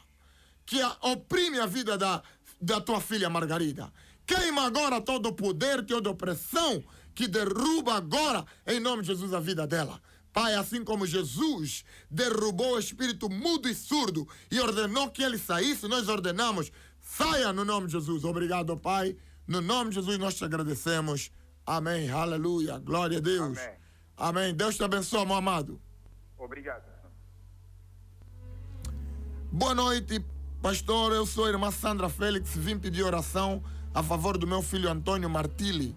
que oprime a vida da, da tua filha Margarida. Queima agora todo o poder, toda opressão que derruba agora, em nome de Jesus, a vida dela. Pai, assim como Jesus derrubou o espírito mudo e surdo e ordenou que ele saísse, nós ordenamos, saia no nome de Jesus. Obrigado, Pai. No nome de Jesus nós te agradecemos. Amém. Aleluia. Glória a Deus. Amém. Amém. Deus te abençoe, meu amado. Obrigado. Boa noite, pastor. Eu sou a irmã Sandra Félix. Vim pedir oração a favor do meu filho Antônio Martili,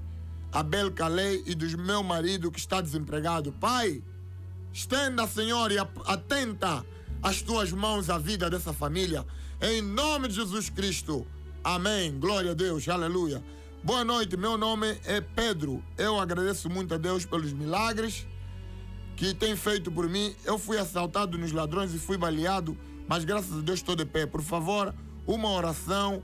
Abel Calei e do meu marido que está desempregado. Pai, estenda, Senhor, e atenta as tuas mãos à vida dessa família. Em nome de Jesus Cristo. Amém. Glória a Deus. Aleluia. Boa noite. Meu nome é Pedro. Eu agradeço muito a Deus pelos milagres que tem feito por mim. Eu fui assaltado nos ladrões e fui baleado, mas graças a Deus estou de pé. Por favor, uma oração,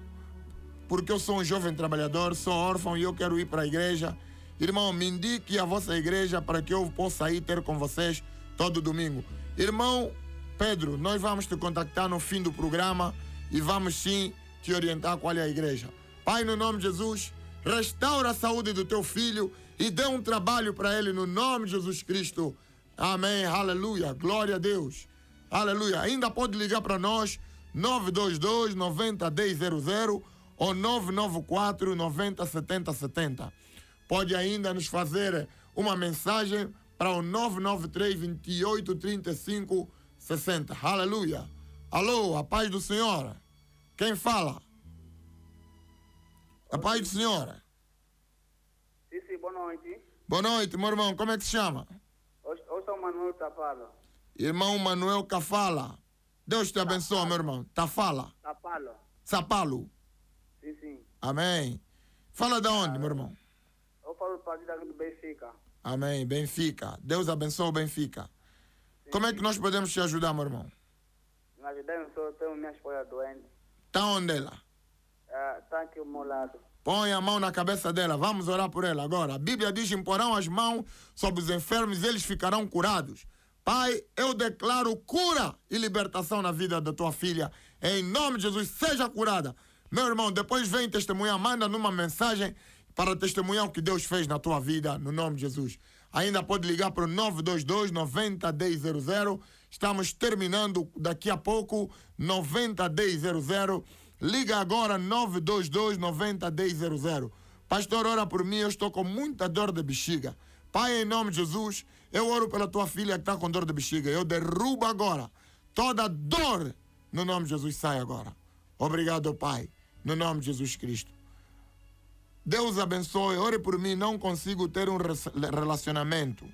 porque eu sou um jovem trabalhador, sou órfão e eu quero ir para a igreja. Irmão, me indique a vossa igreja para que eu possa ir ter com vocês todo domingo. Irmão Pedro, nós vamos te contactar no fim do programa e vamos sim te orientar qual é a igreja. Pai, no nome de Jesus, restaura a saúde do teu filho e dê um trabalho para ele no nome de Jesus Cristo. Amém. Aleluia. Glória a Deus. Aleluia. Ainda pode ligar para nós 922 90 1000 ou 994 90 70 70. Pode ainda nos fazer uma mensagem para o 993 28 35 60. Aleluia. Alô, a paz do Senhor. Quem fala? A paz do Senhor. Sim, sim, boa noite. Boa noite, meu irmão. Como é que se chama? Eu, sou Manuel Tapala. Irmão Manuel Cafala. Deus te abençoe, meu irmão. Tá fala. Tapalo. Sapalo. Sim, sim. Amém. Fala da onde, meu irmão? Eu falo do partido do Benfica. Amém. Benfica. Deus abençoe o Benfica. Como é que nós podemos te ajudar, meu irmão? Me ajudei, eu tenho minha esposa doente. Tá onde ela? Está aqui ao meu lado. Põe a mão na cabeça dela. Vamos orar por ela agora. A Bíblia diz: imporão as mãos sobre os enfermos e eles ficarão curados. Pai, eu declaro cura e libertação na vida da tua filha. Em nome de Jesus, seja curada. Meu irmão, depois vem testemunhar, manda numa mensagem para testemunhar o que Deus fez na tua vida, no nome de Jesus. Ainda pode ligar para o 922 90 1000. Estamos terminando daqui a pouco, 90 1000. Liga agora 922 90 1000. Pastor, ora por mim, eu estou com muita dor de bexiga. Pai, em nome de Jesus, eu oro pela tua filha que está com dor de bexiga. Eu derrubo agora toda dor. No nome de Jesus, sai agora. Obrigado, Pai. No nome de Jesus Cristo. Deus abençoe. Ore por mim. Não consigo ter um relacionamento.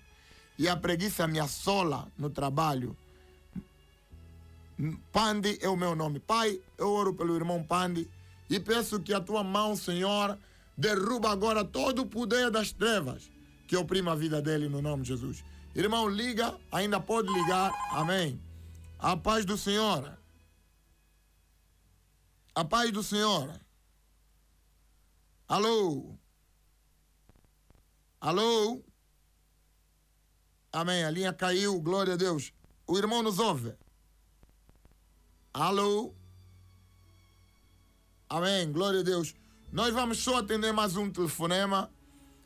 E a preguiça me assola no trabalho. Pandi é o meu nome. Pai, eu oro pelo irmão Pandi e peço que a tua mão, Senhor, derruba agora todo o poder das trevas que oprima a vida dele no nome de Jesus. Irmão, liga, ainda pode ligar. Amém. A paz do Senhor. A paz do Senhor. Alô? Alô? Amém. A linha caiu, glória a Deus. O irmão nos ouve. Alô? Amém, glória a Deus. Nós vamos só atender mais um telefonema.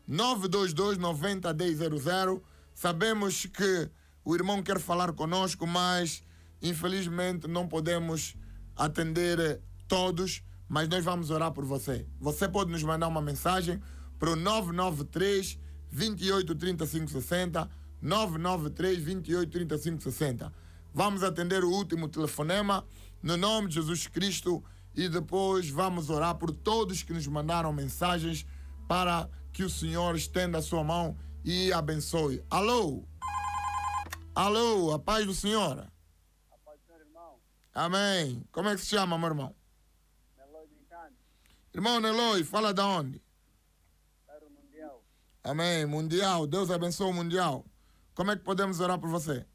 922 90 1000. Sabemos que o irmão quer falar conosco, mas infelizmente não podemos atender todos, mas nós vamos orar por você. Você pode nos mandar uma mensagem para o 993 28 35 60 993 28 35 60. Vamos atender o último telefonema no nome de Jesus Cristo e depois vamos orar por todos que nos mandaram mensagens para que o Senhor estenda a sua mão e abençoe. Alô? Alô, a paz do Senhor. A paz do Senhor, irmão. Amém. Como é que se chama, meu irmão? Irmão Neloi, fala da onde? Bairro Mundial. Amém. Mundial. Deus abençoe o Mundial. Como é que podemos orar por você?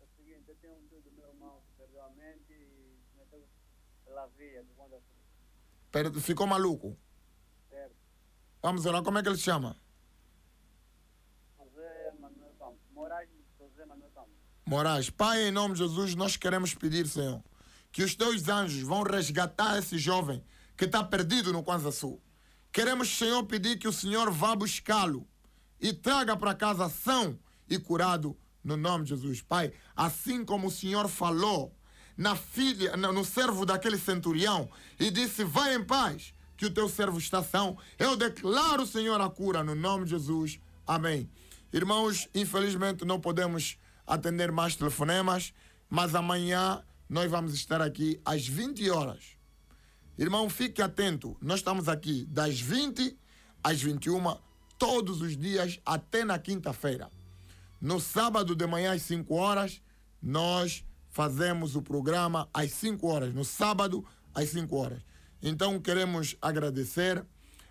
É o seguinte, eu tenho um tio do meu irmão que perdeu a mente e meteu pela via do Conde Açúcar. Per- Ficou maluco? Certo. Vamos orar. Como é que ele se chama? José Manuel Campos. Moraes José Manuel Campos. Moraes, Pai, em nome de Jesus, nós queremos pedir, Senhor, que os teus anjos vão resgatar esse jovem que está perdido no Kwanza Sul. Queremos, Senhor, pedir que o Senhor vá buscá-lo e traga para casa são e curado no nome de Jesus. Pai, assim como o Senhor falou na filha, no servo daquele centurião e disse: Vai em paz, que o teu servo está são. Eu declaro, Senhor, a cura no nome de Jesus. Amém. Irmãos, infelizmente não podemos atender mais telefonemas, mas amanhã nós vamos estar aqui às 20 horas. Irmão, fique atento. Nós estamos aqui das 20 às 21, todos os dias, até na quinta-feira. No sábado de manhã às 5 horas, nós fazemos o programa às 5 horas. No sábado, às 5 horas. Então, queremos agradecer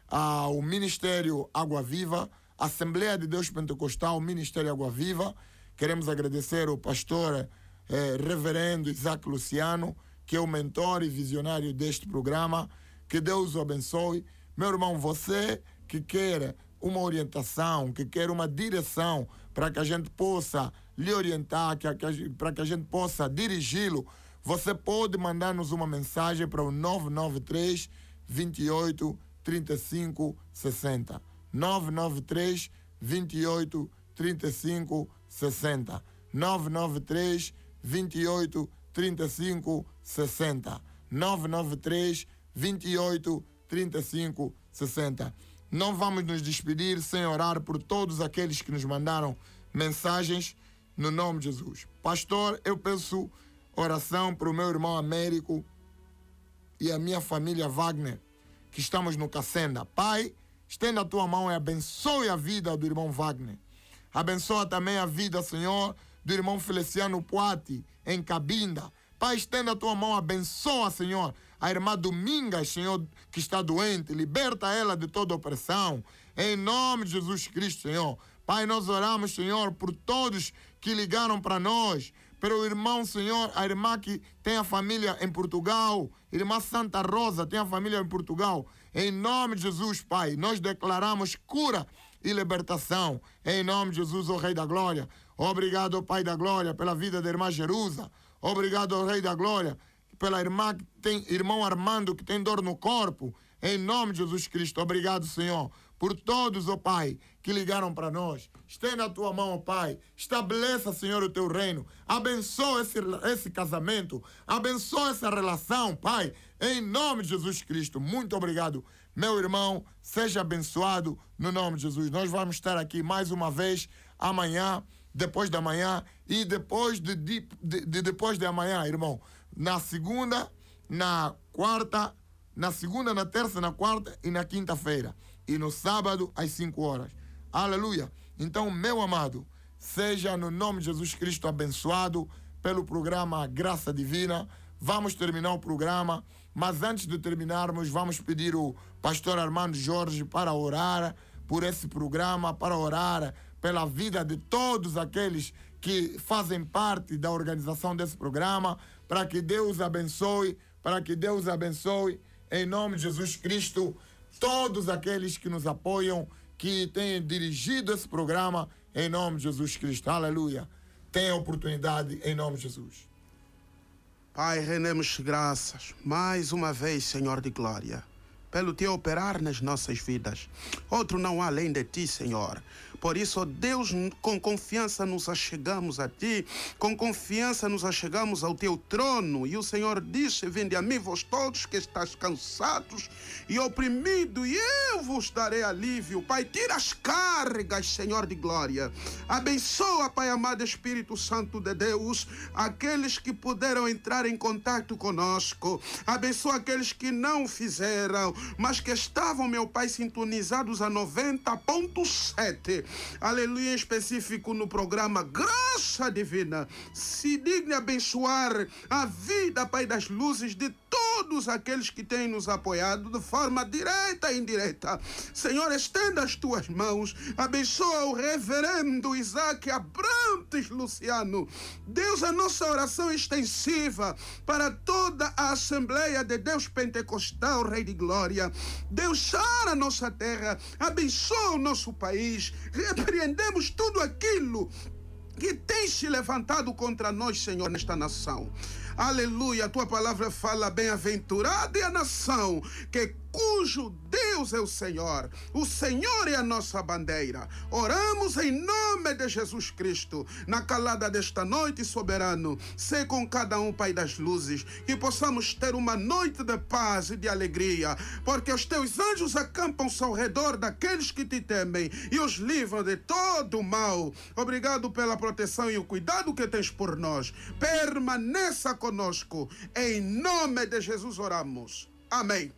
ao Ministério Água Viva, Assembleia de Deus Pentecostal, Ministério Água Viva. Queremos agradecer ao pastor eh, Reverendo Isaac Luciano, que é o mentor e visionário deste programa. Que Deus o abençoe. Meu irmão, você que quer uma orientação, que quer uma direção para que a gente possa lhe orientar, que para que a gente possa dirigi-lo, você pode mandar-nos uma mensagem para o 993 28 35 60. 993 28 35 60. 993 28 35 60. 993 28 35 60. Não vamos nos despedir sem orar por todos aqueles que nos mandaram mensagens no nome de Jesus. Pastor, eu peço oração para o meu irmão Américo e a minha família Wagner, que estamos no Cacenda. Pai, estenda a tua mão e abençoe a vida do irmão Wagner. Abençoa também a vida, Senhor, do irmão Feliciano Puati, em Cabinda. Pai, estenda a tua mão, abençoa, Senhor, a irmã Domingas, Senhor, que está doente, liberta ela de toda opressão. Em nome de Jesus Cristo, Senhor. Pai, nós oramos, Senhor, por todos que ligaram para nós, pelo irmão, Senhor, a irmã que tem a família em Portugal, irmã Santa Rosa tem a família em Portugal. Em nome de Jesus, Pai, nós declaramos cura e libertação. Em nome de Jesus, o Rei da Glória. Obrigado, Pai da Glória, pela vida da irmã Jerusa. Obrigado, Rei da Glória, pela irmã que tem, irmão Armando, que tem dor no corpo. Em nome de Jesus Cristo. Obrigado, Senhor, por todos, ó Pai, que ligaram para nós. Estenda a tua mão, ó Pai. Estabeleça, Senhor, o teu reino. Abençoa esse, esse casamento. Abençoa essa relação, Pai. Em nome de Jesus Cristo. Muito obrigado. Meu irmão, seja abençoado no nome de Jesus. Nós vamos estar aqui mais uma vez amanhã, depois da manhã e depois de, de, de- de depois de amanhã, irmão. Na segunda, na quarta, na segunda, na terça, na quarta e na quinta-feira. E no sábado, às 5 horas. Aleluia. Então, meu amado, seja no nome de Jesus Cristo abençoado pelo programa Graça Divina. Vamos terminar o programa, mas antes de terminarmos, vamos pedir o pastor Armando Jorge para orar por esse programa, para orar pela vida de todos aqueles que fazem parte da organização desse programa, para que Deus abençoe, para que Deus abençoe, em nome de Jesus Cristo, todos aqueles que nos apoiam, que têm dirigido esse programa, em nome de Jesus Cristo. Aleluia. Tenha oportunidade, em nome de Jesus. Pai, rendemos graças mais uma vez, Senhor de glória, pelo teu operar nas nossas vidas. Outro não há além de ti, Senhor. Por isso, ó Deus, com confiança nos achegamos a ti, com confiança nos achegamos ao teu trono. E o Senhor disse: Vinde a mim, vós todos que estáis cansados e oprimidos, e eu vos darei alívio. Pai, tira as cargas, Senhor de glória. Abençoa, Pai amado Espírito Santo de Deus, aqueles que puderam entrar em contato conosco. Abençoa aqueles que não fizeram, mas que estavam, meu Pai, sintonizados a 90.7. Aleluia, em específico no programa Graça Divina. Se digne abençoar a vida, Pai das luzes, de todos aqueles que têm nos apoiado de forma direta e indireta. Senhor, estenda as tuas mãos, abençoa o reverendo Isaac Abrantes Luciano. Deus, a nossa oração extensiva para toda a Assembleia de Deus Pentecostal, Rei de Glória. Deus, sara a nossa terra, abençoa o nosso país, repreendemos tudo aquilo que tem se levantado contra nós, Senhor, nesta nação. Aleluia, a tua palavra fala bem-aventurada é a nação que cujo Deus é o Senhor. O Senhor é a nossa bandeira. Oramos em nome de Jesus Cristo. Na calada desta noite, soberano, sei com cada um, Pai das luzes, que possamos ter uma noite de paz e de alegria, porque os teus anjos acampam-se ao redor daqueles que te temem e os livram de todo o mal. Obrigado pela proteção e o cuidado que tens por nós. Permaneça conosco. Em nome de Jesus oramos. Amém.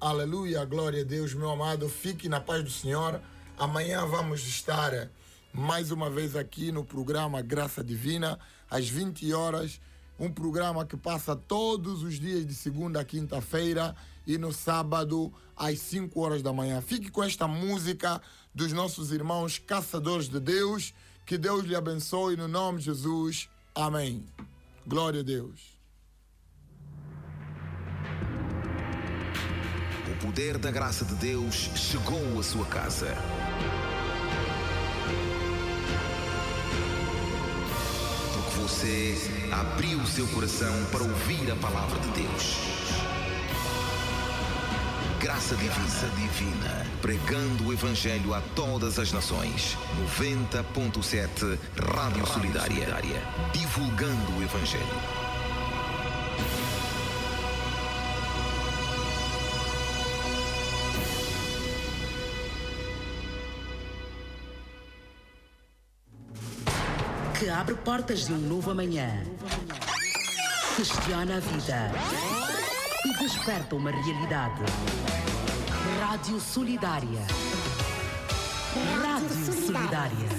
Aleluia, glória a Deus, meu amado. Fique na paz do Senhor. Amanhã vamos estar eh, mais uma vez aqui no programa Graça Divina, às 20 horas. Um programa que passa todos os dias de segunda a quinta-feira e no sábado às 5 horas da manhã. Fique com esta música dos nossos irmãos caçadores de Deus. Que Deus lhe abençoe no nome de Jesus. Amém. Glória a Deus. O poder da graça de Deus chegou à sua casa. Porque você abriu seu coração para ouvir a palavra de Deus. Graça divina, divina, pregando o Evangelho a todas as nações. 90.7 Rádio Solidária, divulgando o Evangelho. que abre portas de um novo amanhã. Questiona a vida desperta uma realidade. Rádio Solidária. Rádio Solidária.